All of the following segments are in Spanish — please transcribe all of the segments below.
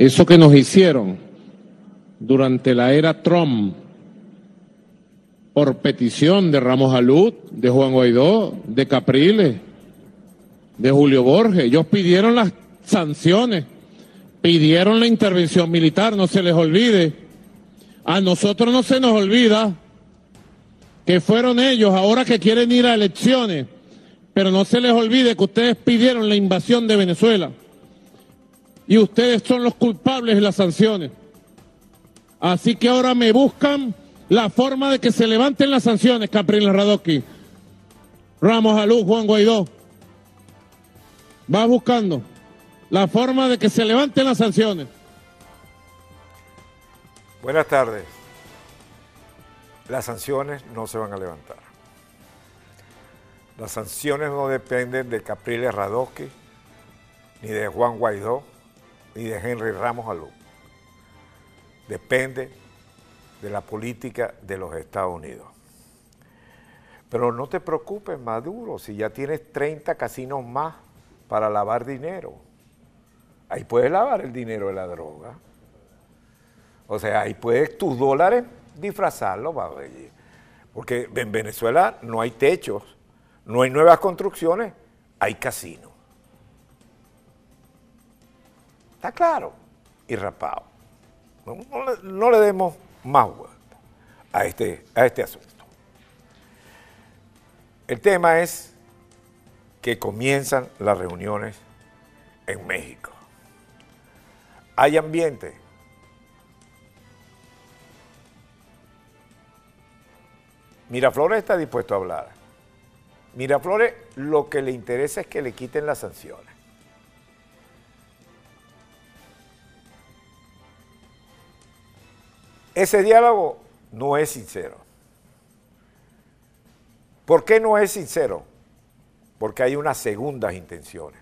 Eso que nos hicieron durante la era Trump, por petición de Ramos Alud, de Juan Guaidó, de Capriles, de Julio Borges, ellos pidieron las sanciones, pidieron la intervención militar, no se les olvide. A nosotros no se nos olvida que fueron ellos ahora que quieren ir a elecciones, pero no se les olvide que ustedes pidieron la invasión de Venezuela y ustedes son los culpables de las sanciones. Así que ahora me buscan la forma de que se levanten las sanciones, Capriles Radoki, Ramos Alú, Juan Guaidó. Va buscando la forma de que se levanten las sanciones. Buenas tardes. Las sanciones no se van a levantar. Las sanciones no dependen de Capriles Radoki, ni de Juan Guaidó, ni de Henry Ramos Alú. Depende de la política de los Estados Unidos. Pero no te preocupes, Maduro, si ya tienes 30 casinos más para lavar dinero. Ahí puedes lavar el dinero de la droga. O sea, ahí puedes tus dólares disfrazarlos. Porque en Venezuela no hay techos, no hay nuevas construcciones, hay casinos. Está claro y rapado. No, le, demos más vuelta a este, a este asunto. El tema es que comienzan las reuniones en México. Hay ambiente. Miraflores está dispuesto a hablar. Miraflores lo que le interesa es que le quiten las sanciones. Ese diálogo no es sincero. ¿Por qué no es sincero? Porque hay unas segundas intenciones.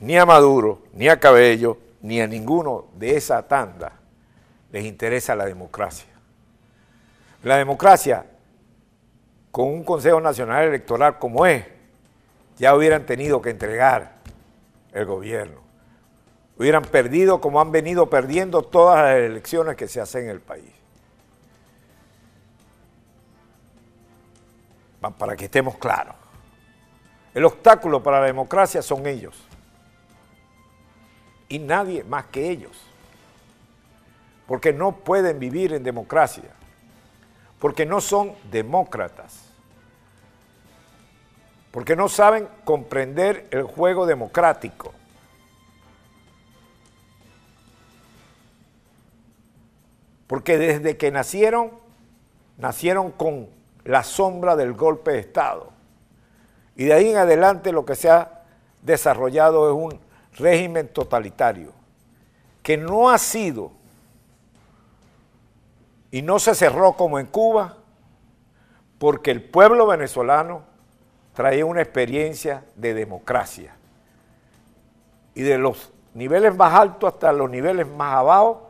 Ni a Maduro, ni a Cabello, ni a ninguno de esa tanda les interesa la democracia. La democracia, con un Consejo Nacional Electoral como es, ya hubieran tenido que entregar el gobierno. Hubieran perdido como han venido perdiendo todas las elecciones que se hacen en el país. Para que estemos claros. El obstáculo para la democracia son ellos y nadie más que ellos. Porque no pueden vivir en democracia, porque no son demócratas, porque no saben comprender el juego democrático. Porque desde que nacieron, nacieron con la sombra del golpe de Estado. Y de ahí en adelante lo que se ha desarrollado es un régimen totalitario que no ha sido y no se cerró como en Cuba porque el pueblo venezolano traía una experiencia de democracia y de los niveles más altos hasta los niveles más abajo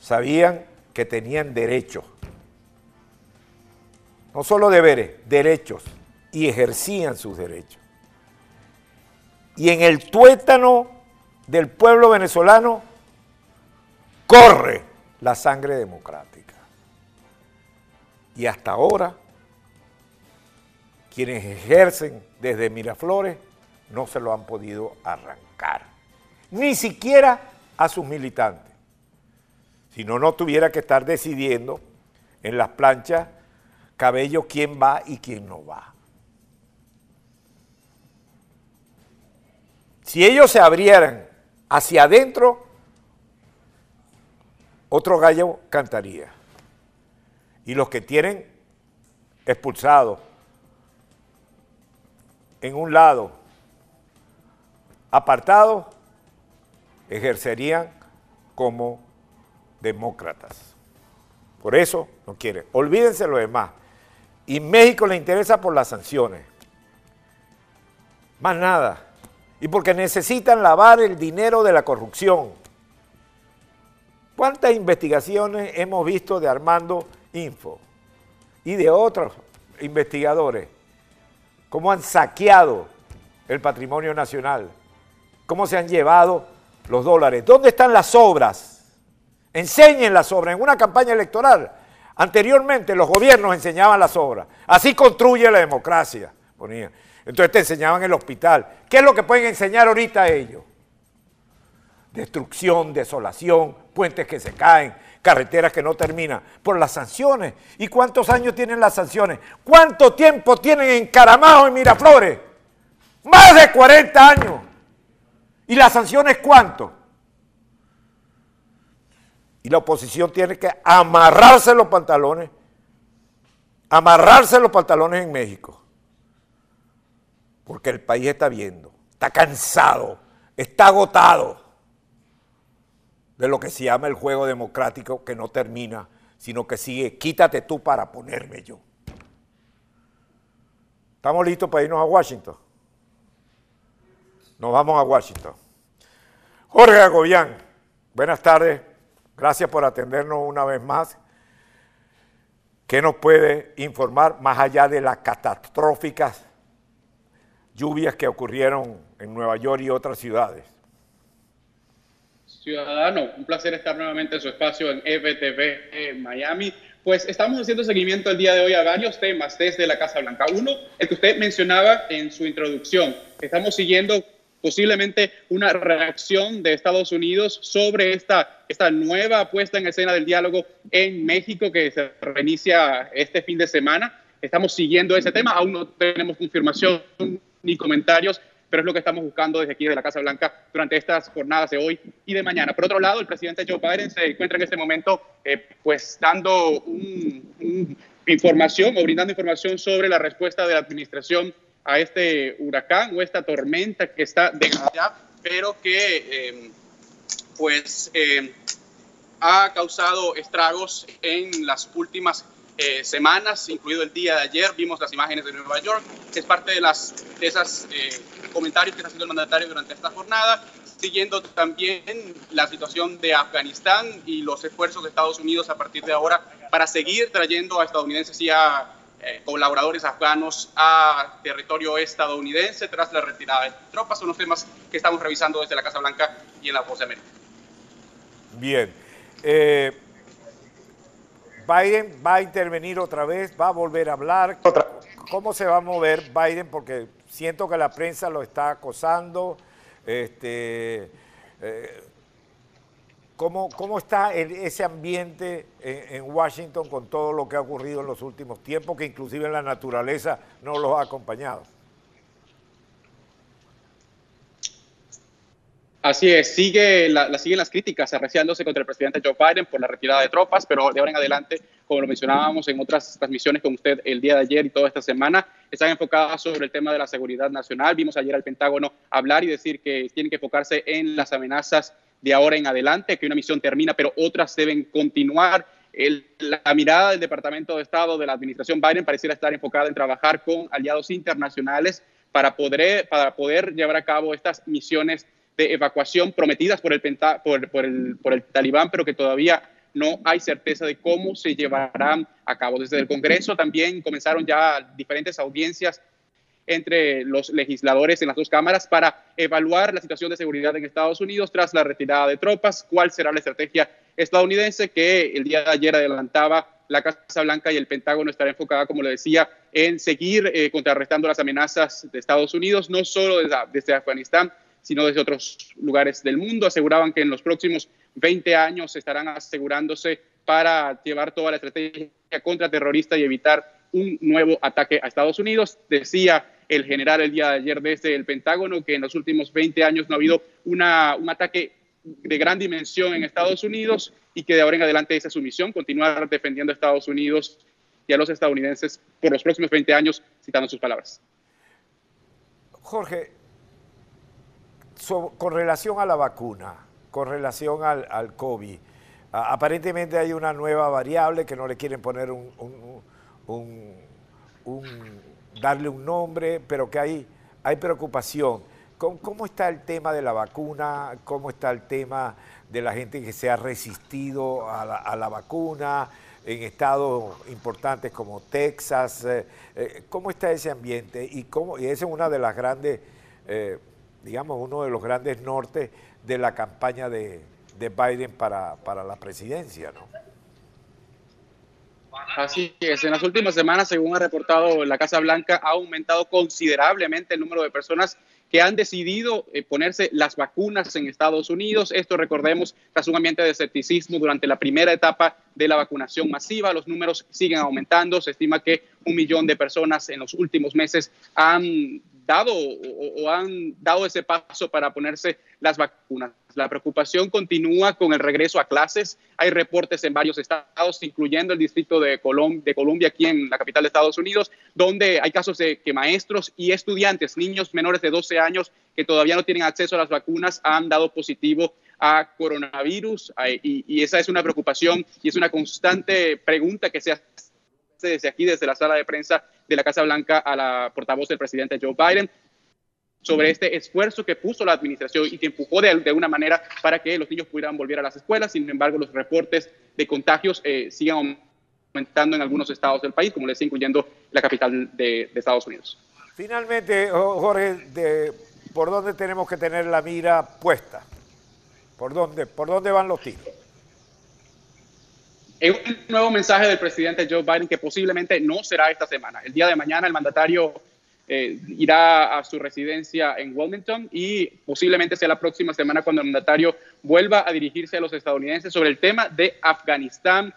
sabían que tenían derechos, no solo deberes, derechos, y ejercían sus derechos y en el tuétano del pueblo venezolano corre la sangre democrática. Y hasta ahora, quienes ejercen desde Miraflores no se lo han podido arrancar, ni siquiera a sus militantes. Si no, no tuviera que estar decidiendo en las planchas Cabello quién va y quién no va. Si ellos se abrieran hacia adentro, otro gallo cantaría. Y los que tienen expulsados en un lado, apartados, ejercerían como demócratas. Por eso no quieren. Olvídense lo demás. Y México le interesa por las sanciones. Más nada y porque necesitan lavar el dinero de la corrupción. ¿Cuántas investigaciones hemos visto de Armando Info y de otros investigadores? ¿Cómo han saqueado el patrimonio nacional? cómo se han llevado los dólares. ¿Dónde están las obras? Enseñen las obras. En una campaña electoral, anteriormente los gobiernos enseñaban las obras. Así construye la democracia, ponía. Entonces te enseñaban el hospital. ¿Qué es lo que pueden enseñar ahorita ellos? Destrucción, desolación, puentes que se caen, carreteras que no terminan por las sanciones. ¿Y cuántos años tienen las sanciones? ¿Cuánto tiempo tienen encaramados en Miraflores? Más de 40 años. ¿Y las sanciones cuánto? Y la oposición tiene que amarrarse los pantalones, amarrarse los pantalones en México. Porque el país está viendo, está cansado, está agotado de lo que se llama el juego democrático que no termina, sino que sigue, quítate tú para ponerme yo. ¿Estamos listos para irnos a Washington? Nos vamos a Washington. Jorge Agobián, buenas tardes. Gracias por atendernos una vez más. ¿Qué nos puede informar más allá de las catastróficas lluvias que ocurrieron en Nueva York y otras ciudades? Ciudadano, un placer estar nuevamente en su espacio en FTV en Miami. Pues estamos haciendo seguimiento el día de hoy a varios temas desde la Casa Blanca. Uno, el que usted mencionaba en su introducción. Estamos siguiendo posiblemente una reacción de Estados Unidos sobre esta, esta nueva puesta en escena del diálogo en México que se reinicia este fin de semana. Estamos siguiendo ese tema, aún no tenemos confirmación ni comentarios, pero es lo que estamos buscando desde aquí de la Casa Blanca durante estas jornadas de hoy y de mañana. Por otro lado, el presidente Joe Biden se encuentra en este momento eh, pues dando información o brindando información sobre la respuesta de la administración a este huracán o esta tormenta que está de allá, pero que em, pues em, ha causado estragos en las últimas eh, semanas, incluido el día de ayer, vimos las imágenes de Nueva York, es parte de, las, de esos eh, comentarios que está haciendo el mandatario durante esta jornada, siguiendo también la situación de Afganistán y los esfuerzos de Estados Unidos a partir de ahora para seguir trayendo a estadounidenses y a eh, colaboradores afganos a territorio estadounidense tras la retirada de tropas. Son los temas que estamos revisando desde la Casa Blanca y en la Voz de América. Bien. Eh, Biden va a intervenir otra vez, va a volver a hablar. ¿Cómo se va a mover Biden? Porque siento que la prensa lo está acosando. Este, eh, ¿Cómo, cómo está ese ambiente en, Washington con todo lo que ha ocurrido en los últimos tiempos, que inclusive la naturaleza no los ha acompañado? Así es, sigue la, siguen las críticas arreciándose contra el presidente Joe Biden por la retirada de tropas, pero de ahora en adelante, como lo mencionábamos en otras transmisiones con usted el día de ayer y toda esta semana, están enfocadas sobre el tema de la seguridad nacional. Vimos ayer al Pentágono hablar y decir que tienen que enfocarse en las amenazas de ahora en adelante, que una misión termina, pero otras deben continuar. la mirada del Departamento de Estado de la Administración Biden pareciera estar enfocada en trabajar con aliados internacionales para poder, para poder llevar a cabo estas misiones de evacuación prometidas por el, por, el, por el talibán, pero que todavía no hay certeza de cómo se llevarán a cabo. Desde el Congreso también comenzaron ya diferentes audiencias entre los legisladores en las dos cámaras para evaluar la situación de seguridad en Estados Unidos tras la retirada de tropas, cuál será la estrategia estadounidense que el día de ayer adelantaba la Casa Blanca y el Pentágono estará enfocada, como le decía, en seguir eh, contrarrestando las amenazas de Estados Unidos, no solo desde, desde Afganistán, sino desde otros lugares del mundo. Aseguraban que en los próximos 20 años estarán asegurándose para llevar toda la estrategia contraterrorista y evitar un nuevo ataque a Estados Unidos. Decía el general el día de ayer desde el Pentágono que en los últimos 20 años no ha habido un ataque de gran dimensión en Estados Unidos y que de ahora en adelante esa es su misión, continuar defendiendo a Estados Unidos y a los estadounidenses por los próximos 20 años, citando sus palabras. Jorge, con relación a la vacuna, con relación al COVID, aparentemente hay una nueva variable que no le quieren poner un darle un nombre, pero que hay, hay preocupación. ¿Cómo, está el tema de la vacuna? ¿Cómo está el tema de la gente que se ha resistido a la, vacuna en estados importantes como Texas? Eh, eh, ¿Cómo está ese ambiente? Y, cómo, y esa es una de las grandes eh, digamos, uno de los grandes nortes de la campaña de, Biden para, para la presidencia, ¿no? Así es, en las últimas semanas, según ha reportado la Casa Blanca, ha aumentado considerablemente el número de personas que han decidido eh, ponerse las vacunas en Estados Unidos. Esto, recordemos, tras un ambiente de escepticismo durante la primera etapa de la vacunación masiva. Los números siguen aumentando. Se estima que un millón de personas en los últimos meses han dado o, han dado ese paso para ponerse las vacunas. La preocupación continúa con el regreso a clases. Hay reportes en varios estados, incluyendo el distrito de, de Columbia, aquí en la capital de Estados Unidos, donde hay casos de que maestros y estudiantes, niños menores de 12 años que todavía no tienen acceso a las vacunas, han dado positivo a coronavirus. Y, y esa es una preocupación y es una constante pregunta que se hace desde aquí, desde la sala de prensa de la Casa Blanca a la portavoz del presidente Joe Biden sobre este esfuerzo que puso la administración y que empujó de, alguna manera para que los niños pudieran volver a las escuelas. Sin embargo, los reportes de contagios eh, siguen aumentando en algunos estados del país, como les decía, incluyendo la capital de, Estados Unidos. Finalmente, Jorge, de, ¿por dónde tenemos que tener la mira puesta? ¿Por dónde, por dónde van los tiros? En un nuevo mensaje del presidente Joe Biden que posiblemente no será esta semana. El día de mañana el mandatario eh, irá a su residencia en Wilmington y posiblemente sea la próxima semana cuando el mandatario vuelva a dirigirse a los estadounidenses sobre el tema de Afganistán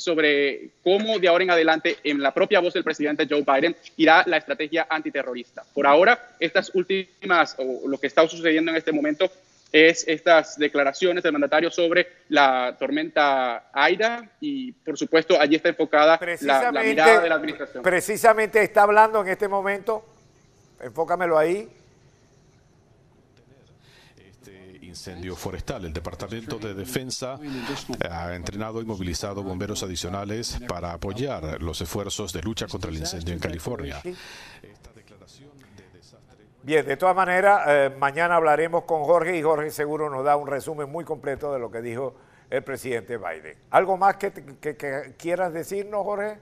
sobre cómo de ahora en adelante, en la propia voz del presidente Joe Biden, irá la estrategia antiterrorista. Por ahora, estas últimas, o lo que está sucediendo en este momento, es estas declaraciones del mandatario sobre la tormenta Aida y por supuesto allí está enfocada la, mirada de la administración. Precisamente está hablando en este momento, enfócamelo ahí. Este incendio forestal. El Departamento de Defensa ha entrenado y movilizado bomberos adicionales para apoyar los esfuerzos de lucha contra el incendio en California. Bien, de todas maneras, eh, mañana hablaremos con Jorge y Jorge seguro nos da un resumen muy completo de lo que dijo el presidente Biden. ¿Algo más que, quieras decirnos, Jorge?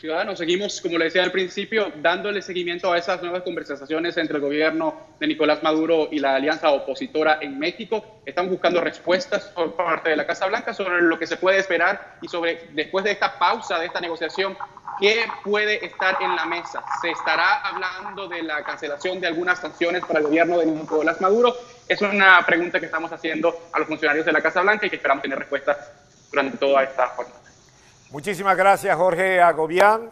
Ciudadanos, seguimos, como le decía al principio, dándole seguimiento a esas nuevas conversaciones entre el gobierno de Nicolás Maduro y la alianza opositora en México. Están buscando respuestas por parte de la Casa Blanca sobre lo que se puede esperar y sobre, después de esta pausa, de esta negociación, ¿Qué puede estar en la mesa? ¿Se estará hablando de la cancelación de algunas sanciones para el gobierno de Nicolás Maduro? Es una pregunta que estamos haciendo a los funcionarios de la Casa Blanca y que esperamos tener respuesta durante toda esta jornada. Muchísimas gracias, Jorge Agobián.